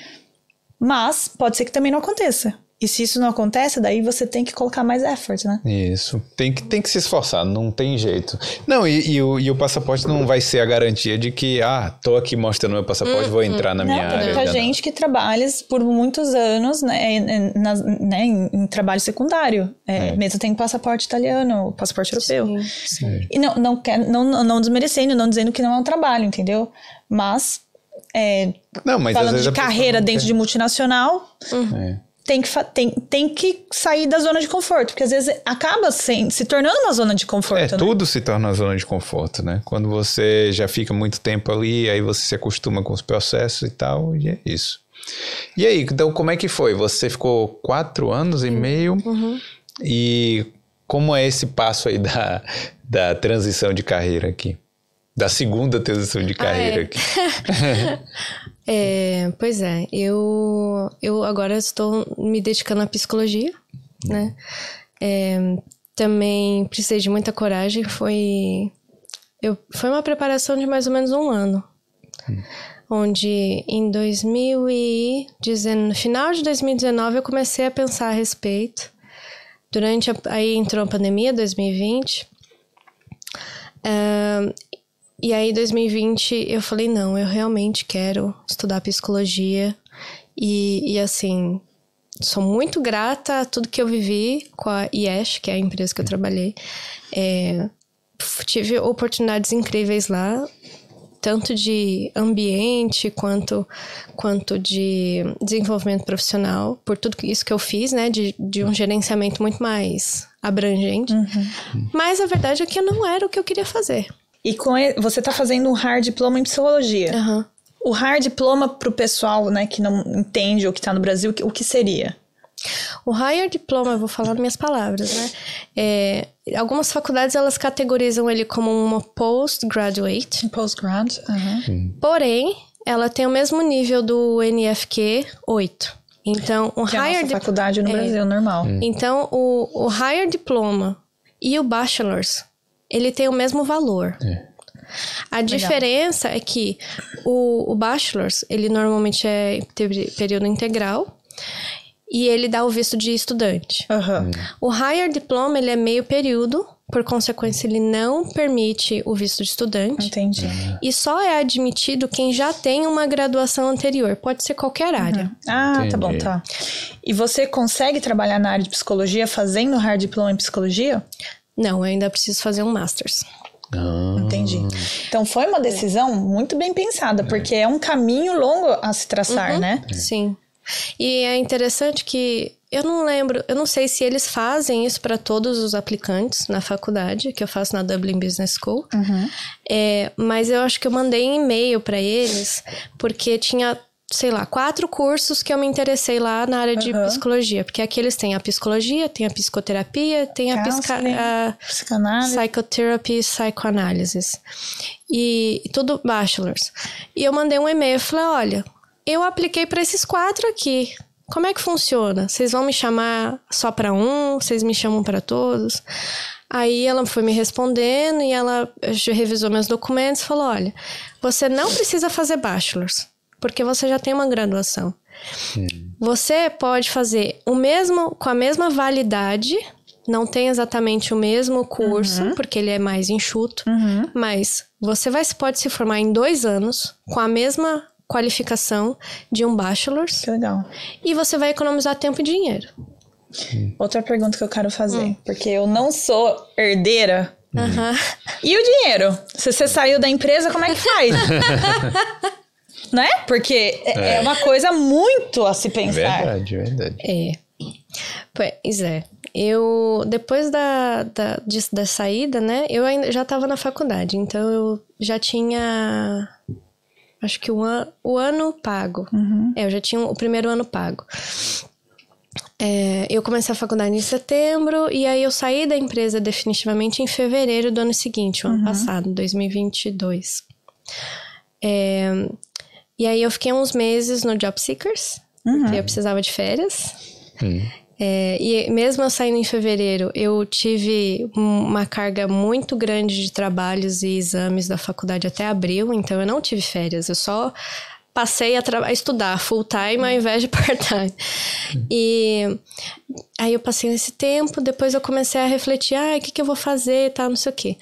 Mas pode ser que também não aconteça. E se isso não acontece, daí você tem que colocar mais effort, né? Isso. Tem que, tem que se esforçar, não tem jeito. Não, e, e o, e o passaporte não vai ser a garantia de que, ah, tô aqui mostrando meu passaporte, vou entrar na minha Não, tem área. muita Já gente que trabalha por muitos anos né, em- nas- né, em, em trabalho secundário. É, É. Mesmo tem passaporte italiano, passaporte europeu. Sim. E não, não, quer, não, não não desmerecendo, não dizendo que não é um trabalho, entendeu? Mas, é, Não, mas às falando vezes de carreira não dentro de multinacional, É. tem que, tem, tem que sair da zona de conforto, porque às vezes acaba sem, se tornando uma zona de conforto. É, né? tudo se torna uma zona de conforto, né? Quando você já fica muito tempo ali, aí você se acostuma com os processos e tal, e é isso. E aí, então como é que foi? Você ficou quatro anos e meio Uhum. e como é esse passo aí da, da transição de carreira aqui? Da segunda transição de carreira ah, é. aqui. *laughs* *laughs* é, pois é, eu, eu agora estou me dedicando à psicologia, né? É, também precisei de muita coragem, foi, eu, foi uma preparação de mais ou menos um ano. Hum. Onde em 2019, no final de 2019 eu comecei a pensar a respeito. Durante a, aí entrou a pandemia, 2020. Uh, e aí, 2020, eu falei: não, eu realmente quero estudar psicologia. E, e assim, sou muito grata a tudo que eu vivi com a IES, que é a empresa que eu trabalhei. É, tive oportunidades incríveis lá, tanto de ambiente quanto, quanto de desenvolvimento profissional, por tudo isso que eu fiz, né, de, de um gerenciamento muito mais abrangente. Uhum. Mas a verdade é que não era o que eu queria fazer. E com você está fazendo um hard diploma em psicologia. Uhum. O hard diploma para o pessoal né, que não entende ou que está no Brasil, o que seria? O higher diploma, eu vou falar minhas palavras, né? É, algumas faculdades elas categorizam ele como uma postgraduate. Postgrad, uhum. Porém, ela tem o mesmo nível do NFQ 8. Então, o que higher é a faculdade no é, Brasil normal. Hum. Então, o, o higher diploma e o bachelor's ele tem o mesmo valor. É. A Legal. diferença é que o, o bachelor's, ele normalmente é período integral e ele dá o visto de estudante. Uhum. O higher diploma, ele é meio período, por consequência, ele não permite o visto de estudante. Entendi. E só é admitido quem já tem uma graduação anterior. Pode ser qualquer área. Uhum. Ah, Entendi. tá bom, tá. E você consegue trabalhar na área de psicologia fazendo hard diploma em psicologia? Não, eu ainda preciso fazer um Masters. Ah. Entendi. Então foi uma decisão muito bem pensada, porque é um caminho longo a se traçar, uhum, né? Sim. E é interessante que eu não lembro, eu não sei se eles fazem isso para todos os aplicantes na faculdade, que eu faço na Dublin Business School. Uhum. É, mas eu acho que eu mandei um e-mail para eles, porque tinha sei lá, quatro cursos que eu me interessei lá na área de uhum. psicologia. Porque aqui eles têm a psicologia, tem a psicoterapia, tem a, psica, a psicanálise. psychotherapy, psychoanalysis. E, e tudo bachelors. E eu mandei um e-mail e falei, olha, eu apliquei para esses quatro aqui. Como é que funciona? Vocês vão me chamar só para um? Vocês me chamam para todos? Aí ela foi me respondendo e ela revisou meus documentos e falou: olha, você não precisa fazer bachelors porque você já tem uma graduação. Você pode fazer o mesmo com a mesma validade, não tem exatamente o mesmo curso, uhum. porque ele é mais enxuto, uhum. mas você vai, pode se formar em dois anos com a mesma qualificação de um bachelor's. Que legal. E você vai economizar tempo e dinheiro. Outra pergunta que eu quero fazer, hum. porque eu não sou herdeira. Uhum. E o dinheiro? Se você saiu da empresa, como é que faz? *laughs* Né? Porque é. é uma coisa muito a se pensar. Verdade, verdade. É. Pois é. Eu, depois da, da, de, da saída, né? Eu ainda já estava na faculdade, então eu já tinha. Acho que o, an, o ano pago. Uhum. É, eu já tinha o primeiro ano pago. É, eu comecei a faculdade em setembro e aí eu saí da empresa definitivamente em fevereiro do ano seguinte, o ano uhum. passado, 2022. É, e aí eu fiquei uns meses no Job Seekers, uhum. porque eu precisava de férias. Uhum. É, e mesmo eu saindo em fevereiro, eu tive uma carga muito grande de trabalhos e exames da faculdade até abril, então eu não tive férias, eu só passei a, a estudar full time ao invés de *laughs* part time. E aí eu passei esse tempo, depois eu comecei a refletir, ah, o que, que eu vou fazer, tá, não sei o quê.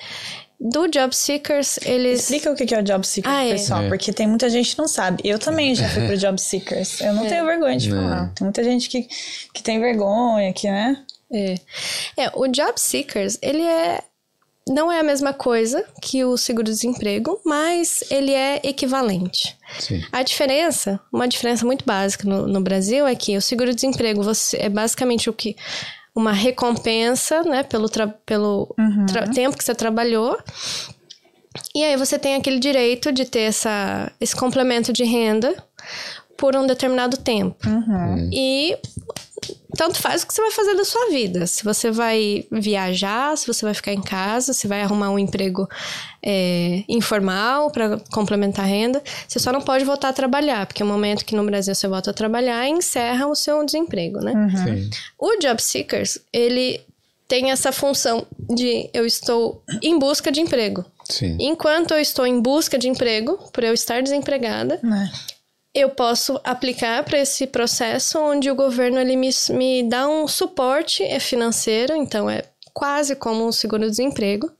Do Job Seekers, eles. Explica o que é o Job Seekers, ah, é. pessoal, é. porque tem muita gente que não sabe. Eu também já fui pro *laughs* Job Seekers. Eu não é. tenho vergonha de falar. Tem muita gente que, que tem vergonha, que, né? É. é, o Job Seekers, ele é. Não é a mesma coisa que o seguro-desemprego, mas ele é equivalente. Sim. A diferença, uma diferença muito básica no, no Brasil é que o seguro-desemprego você é basicamente o que uma recompensa, né, pelo, pelo uhum. tempo que você trabalhou. E aí você tem aquele direito de ter essa, esse complemento de renda por um determinado tempo. Uhum. E tanto faz o que você vai fazer da sua vida. Se você vai viajar, se você vai ficar em casa, se vai arrumar um emprego é, informal para complementar a renda, você só não pode voltar a trabalhar, porque o momento que no Brasil você volta a trabalhar encerra o seu desemprego, né? Sim. O Job Seekers, ele tem essa função de eu estou em busca de emprego. Sim. Enquanto eu estou em busca de emprego, por eu estar desempregada, Né? eu posso aplicar para esse processo onde o governo ele me, me dá um suporte é financeiro, então é quase como um seguro-desemprego.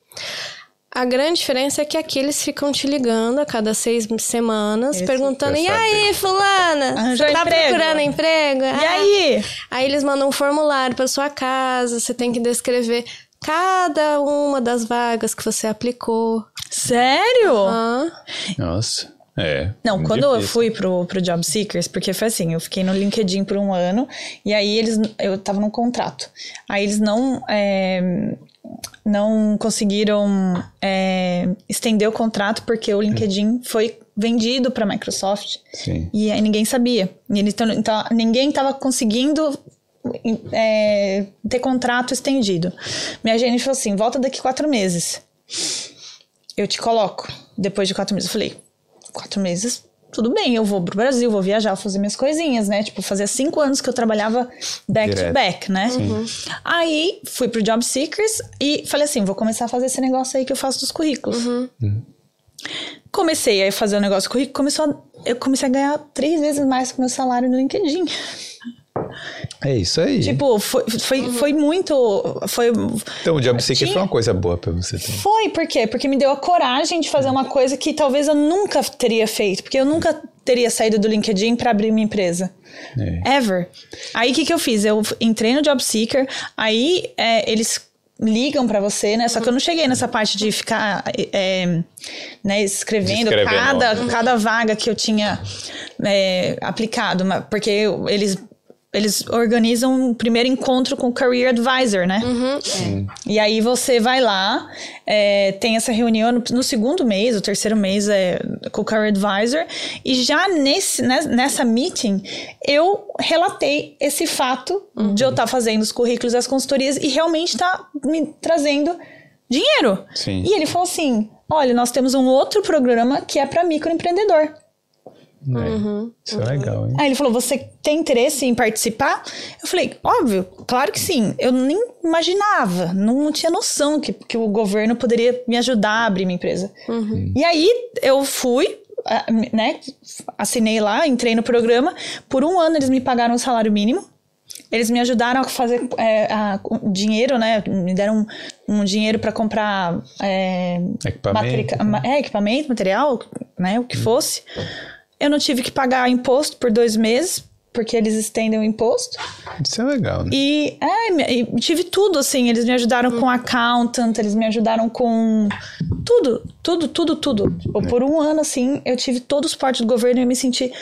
A grande diferença é que aqui eles ficam te ligando a cada seis semanas, Esse- perguntando: e saber. aí, fulana? Arranjou Você tá emprego? procurando emprego? E Ah, aí? Aí eles mandam um formulário para sua casa, você tem que descrever cada uma das vagas que você aplicou. Sério? Ah, Nossa. É. Não, quando eu difícil. fui pro, pro Job Seekers, porque foi assim, eu fiquei no LinkedIn por um ano, e aí eles, eu tava num contrato. Aí eles não, é, não conseguiram é, estender o contrato porque o LinkedIn foi vendido pra Microsoft. Sim. E aí ninguém sabia. E eles tão- então, ninguém tava conseguindo é, ter contrato estendido. Minha gerente falou assim: volta daqui quatro meses. Eu te coloco. Depois de quatro meses. Eu falei: quatro meses, tudo bem, eu vou pro Brasil, vou viajar, vou fazer minhas coisinhas, né? Tipo, fazia cinco anos que eu trabalhava back Direto. to back, né? Aí fui pro Job Seekers e falei assim: vou começar a fazer esse negócio aí que eu faço dos currículos. Comecei a fazer o negócio do currículo, começou a- eu comecei a ganhar três vezes mais que o meu salário no LinkedIn. É isso aí. Tipo, foi, foi, foi muito. Foi, então o Job Seeker tinha- foi uma coisa boa pra você também. foi, por quê? Porque me deu a coragem de fazer uma coisa que talvez eu nunca teria feito. Porque eu nunca teria saído do LinkedIn pra abrir minha empresa. É. Ever. Aí o que, que eu fiz? Eu entrei no Job Seeker, aí é, eles ligam pra você, né? Só que eu não cheguei nessa parte de ficar é, né, escrevendo Descrevendo. cada, cada vaga que eu tinha é, aplicado, porque eles. Eles organizam um primeiro encontro com o Career Advisor, né? E aí você vai lá, é, tem essa reunião no, no segundo mês, o terceiro mês é com o Career Advisor, e já nesse, né, nessa meeting eu relatei esse fato de eu estar fazendo os currículos e as consultorias e realmente tá me trazendo dinheiro. Sim. E ele falou assim: olha, nós temos um outro programa que é para microempreendedor. É. Isso é legal, hein? Aí ele falou: Você tem interesse em participar? Eu falei: Óbvio, claro que sim. Eu nem imaginava, não tinha noção que, que o governo poderia me ajudar a abrir minha empresa. E aí eu fui, né? Assinei lá, entrei no programa. Por um ano eles me pagaram o salário mínimo. Eles me ajudaram a fazer é, a- dinheiro, né? Me deram um, um dinheiro para comprar é, Equipamento. matrica- ma- é, equipamento, material, né? O que fosse. Eu não tive que pagar imposto por dois meses, porque eles estendem o imposto. Isso é legal, né? E, é, me- e tive tudo, assim. Eles me ajudaram com accountant, eles me ajudaram com tudo, tudo, tudo, tudo. Tipo, Por um ano, assim, eu tive todo o suporte do governo e eu me senti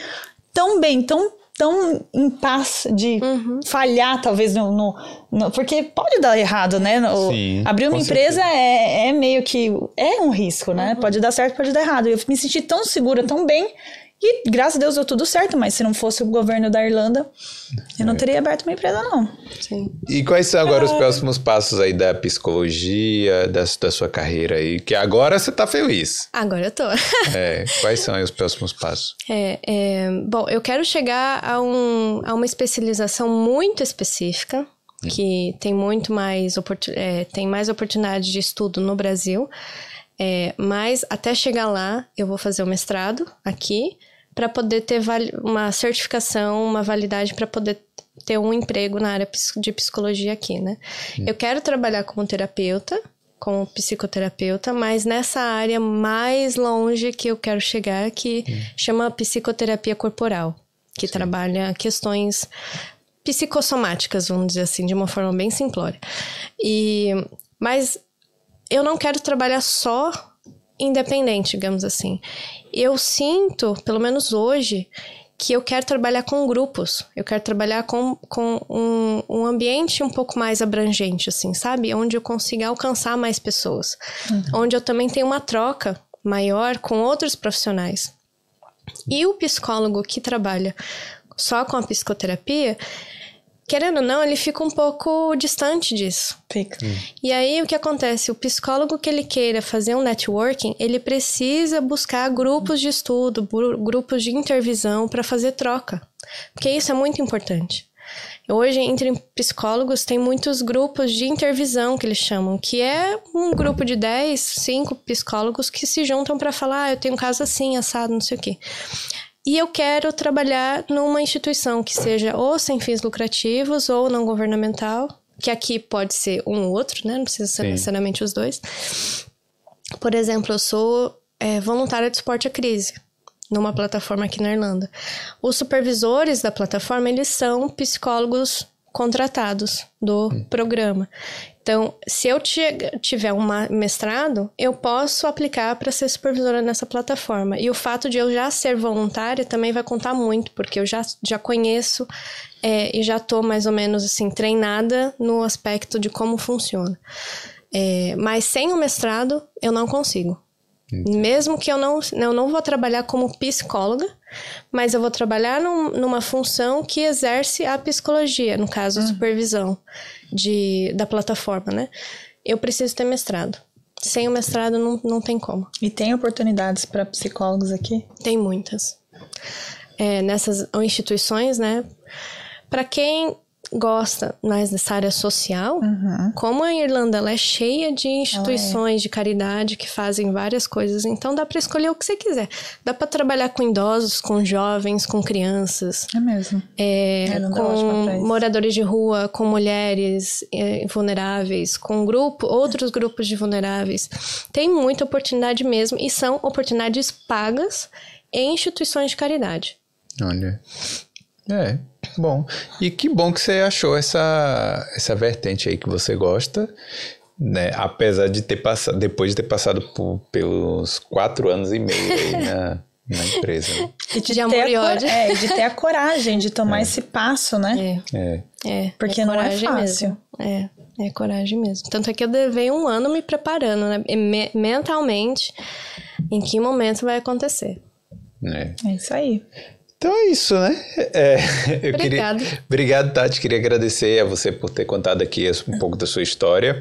tão bem, tão, tão em paz de falhar, talvez, no, no- no- Porque pode dar errado, né? No- Sim, abrir uma empresa é, é meio que... É um risco, né? Pode dar certo, pode dar errado. Eu me senti tão segura, tão bem... E graças a Deus deu tudo certo, mas se não fosse o governo da Irlanda, eu não teria aberto uma empresa, não. sim. E quais são agora os próximos passos aí da psicologia, da, da sua carreira aí? Que agora você tá feliz. Agora eu tô. É, *laughs* quais são aí os próximos passos? É, é, bom, eu quero chegar a, um, a uma especialização muito específica, que tem muito mais, oportu- é, tem mais oportunidade de estudo no Brasil. É, mas até chegar lá, eu vou fazer o mestrado aqui para poder ter uma certificação, uma validade para poder ter um emprego na área de psicologia aqui, né? Eu quero trabalhar como terapeuta, como psicoterapeuta, mas nessa área mais longe que eu quero chegar, que chama psicoterapia corporal, que trabalha questões psicossomáticas, vamos dizer assim, de uma forma bem simplória. E mas eu não quero trabalhar só independente, digamos assim. Eu sinto, pelo menos hoje, que eu quero trabalhar com grupos. Eu quero trabalhar com, com um, um ambiente um pouco mais abrangente, assim, sabe? Onde eu consiga alcançar mais pessoas. Onde eu também tenho uma troca maior com outros profissionais. E o psicólogo que trabalha só com a psicoterapia, querendo ou não, ele fica um pouco distante disso. Fica. E aí o que acontece? O psicólogo que ele queira fazer um networking, ele precisa buscar grupos de estudo, grupos de intervisão para fazer troca. Porque isso é muito importante. Hoje, entre psicólogos, tem muitos grupos de intervisão que eles chamam, que é um grupo de 10, 5 psicólogos que se juntam para falar: ah, eu tenho um caso assim, assado, não sei o quê. E eu quero trabalhar numa instituição que seja ou sem fins lucrativos ou não governamental, que aqui pode ser um ou outro, né? Não precisa ser Sim. necessariamente os dois. Por exemplo, eu sou é, voluntária de suporte à crise numa plataforma aqui na Irlanda. Os supervisores da plataforma, eles são psicólogos contratados do programa. Então, se eu ti- tiver um mestrado, eu posso aplicar para ser supervisora nessa plataforma. E o fato de eu já ser voluntária também vai contar muito, porque eu já, já conheço é, e já estou mais ou menos assim treinada no aspecto de como funciona. É, mas sem o mestrado, eu não consigo. Mesmo que eu não, eu não vou trabalhar como psicóloga, mas eu vou trabalhar num- numa função que exerce a psicologia, no caso, a supervisão de, da plataforma, né? Eu preciso ter mestrado. Sem o mestrado não, não tem como. E tem oportunidades para psicólogos aqui? Tem muitas. É, nessas instituições, né? Para quem gosta mais dessa área social, como a Irlanda ela é cheia de instituições de caridade que fazem várias coisas, então dá para escolher o que você quiser. Dá para trabalhar com idosos, com jovens, com crianças, É mesmo. é, é com moradores de rua, com mulheres é, vulneráveis, com grupo, outros grupos de vulneráveis. Tem muita oportunidade mesmo e são oportunidades pagas em instituições de caridade. Olha. É, bom. E que bom que você achou essa, essa vertente aí que você gosta, né? Apesar de ter passado, depois de ter passado por, pelos quatro anos e meio aí *laughs* na, na empresa. né? E De ter amor a e ódio. É, de ter a coragem de tomar *laughs* esse passo, né? É, É. é. Porque é não é coragem fácil. Mesmo. É, é coragem mesmo. Tanto é que eu levei um ano me preparando, né? Me- mentalmente, em que momento vai acontecer. é. É isso aí. Então é isso, né? É, *laughs* eu Obrigada. Queria, obrigado, Tati. Queria agradecer a você por ter contado aqui um pouco da sua história.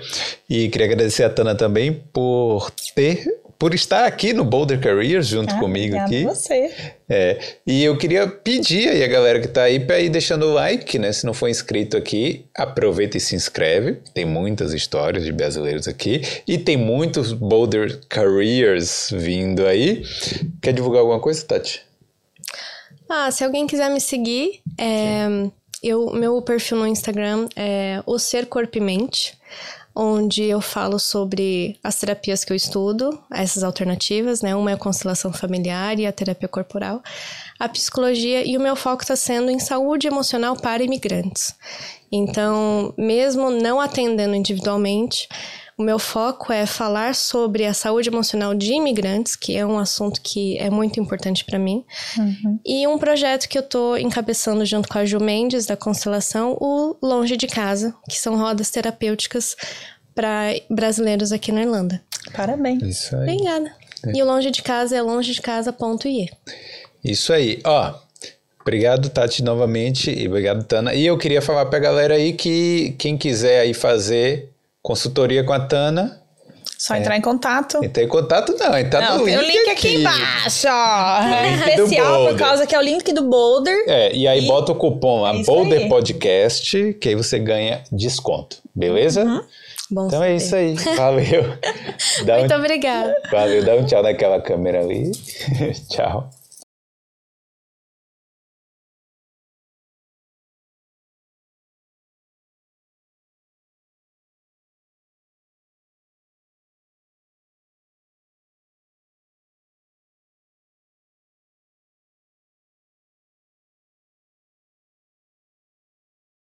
E queria agradecer a Tana também por ter. Por estar aqui no Boulder Careers junto Ah, comigo aqui. você. É, e eu queria pedir aí a galera que tá aí para ir deixando o like, né? Se não for inscrito aqui, aproveita e se inscreve. Tem muitas histórias de brasileiros aqui e tem muitos Boulder Careers vindo aí. Quer divulgar alguma coisa, Tati? Ah, se alguém quiser me seguir, é, eu, meu perfil no Instagram é o Ser Corpo e Mente, onde eu falo sobre as terapias que eu estudo, essas alternativas, né? Uma é a constelação familiar e a terapia corporal, a psicologia e o meu foco está sendo em saúde emocional para imigrantes. Então, mesmo não atendendo individualmente, o meu foco é falar sobre a saúde emocional de imigrantes, que é um assunto que é muito importante para mim. E um projeto que eu tô encabeçando junto com a Ju Mendes, da Constelação, o Longe de Casa, que são rodas terapêuticas para brasileiros aqui na Irlanda. Parabéns. Isso aí. Obrigada. E o Longe de Casa é longedecasa.ie. Isso aí. Ó, obrigado, Tati, novamente. E obrigado, Tana. E eu queria falar pra galera aí que quem quiser aí fazer consultoria com a Tana, Só entrar em contato. entra em contato não, entra Não, no tem o link, link aqui, embaixo, ó. Link do Especial por causa que é o link do Boulder. É, e aí E- bota o cupom lá, É Boulder aí. Podcast, que aí você ganha desconto, beleza? Uhum. Bom Então é saber. isso aí. Valeu. *laughs* Dá um, Muito obrigada. valeu, dá um tchau naquela câmera ali. *laughs* tchau.